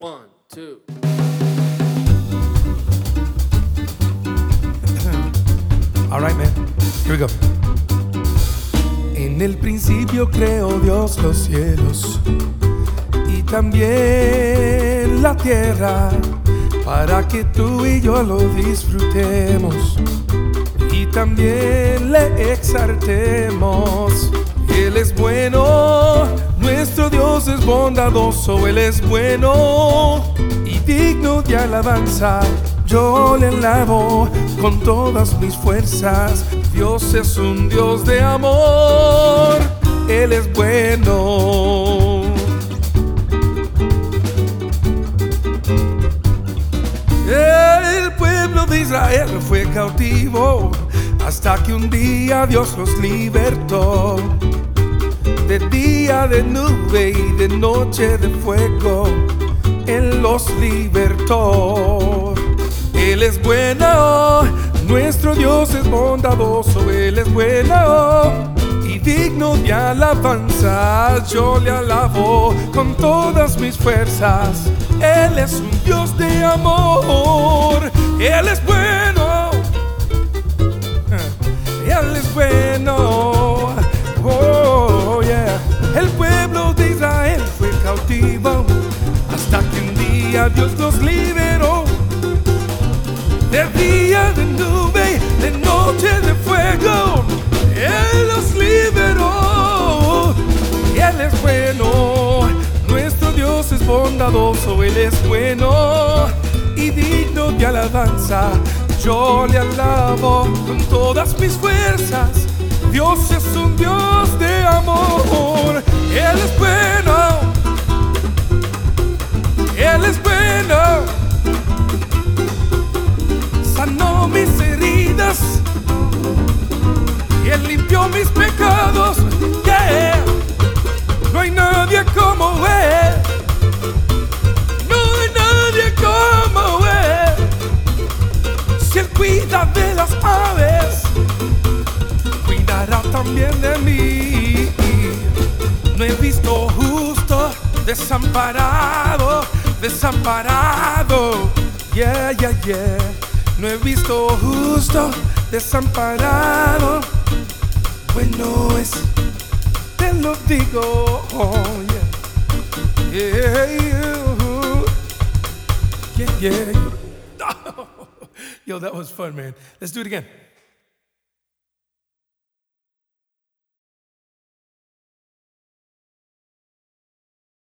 One, two. All right, man. Here we go. En el principio creó Dios los cielos y también la tierra para que tú y yo lo disfrutemos y también le exaltemos. Él es bueno, nuestro Dios es bondadoso, Él es bueno y digno de alabanza. Yo le alabo con todas mis fuerzas. Dios es un Dios de amor, Él es bueno. El pueblo de Israel fue cautivo hasta que un día Dios los libertó. De nube y de noche de fuego, Él los libertó. Él es bueno, nuestro Dios es bondadoso, Él es bueno y digno de alabanza. Yo le alabo con todas mis fuerzas. Él es un Dios de amor, Dios los liberó. De día de nube, de noche de fuego, Él los liberó. Él es bueno, nuestro Dios es bondadoso, Él es bueno y digno de alabanza. Yo le alabo con todas mis fuerzas. Dios es un Dios de amor, Él es bueno, mis pecados. Yeah. No hay nadie como Él. No hay nadie como Él. Si Él cuida de las aves, cuidará también de mí. No he visto justo desamparado, desamparado. Yeah, yeah, yeah. No he visto justo desamparado. Bueno es, te lo digo. Oh, yeah. Yeah, yeah. yeah. Yo, that was fun, man. Let's do it again.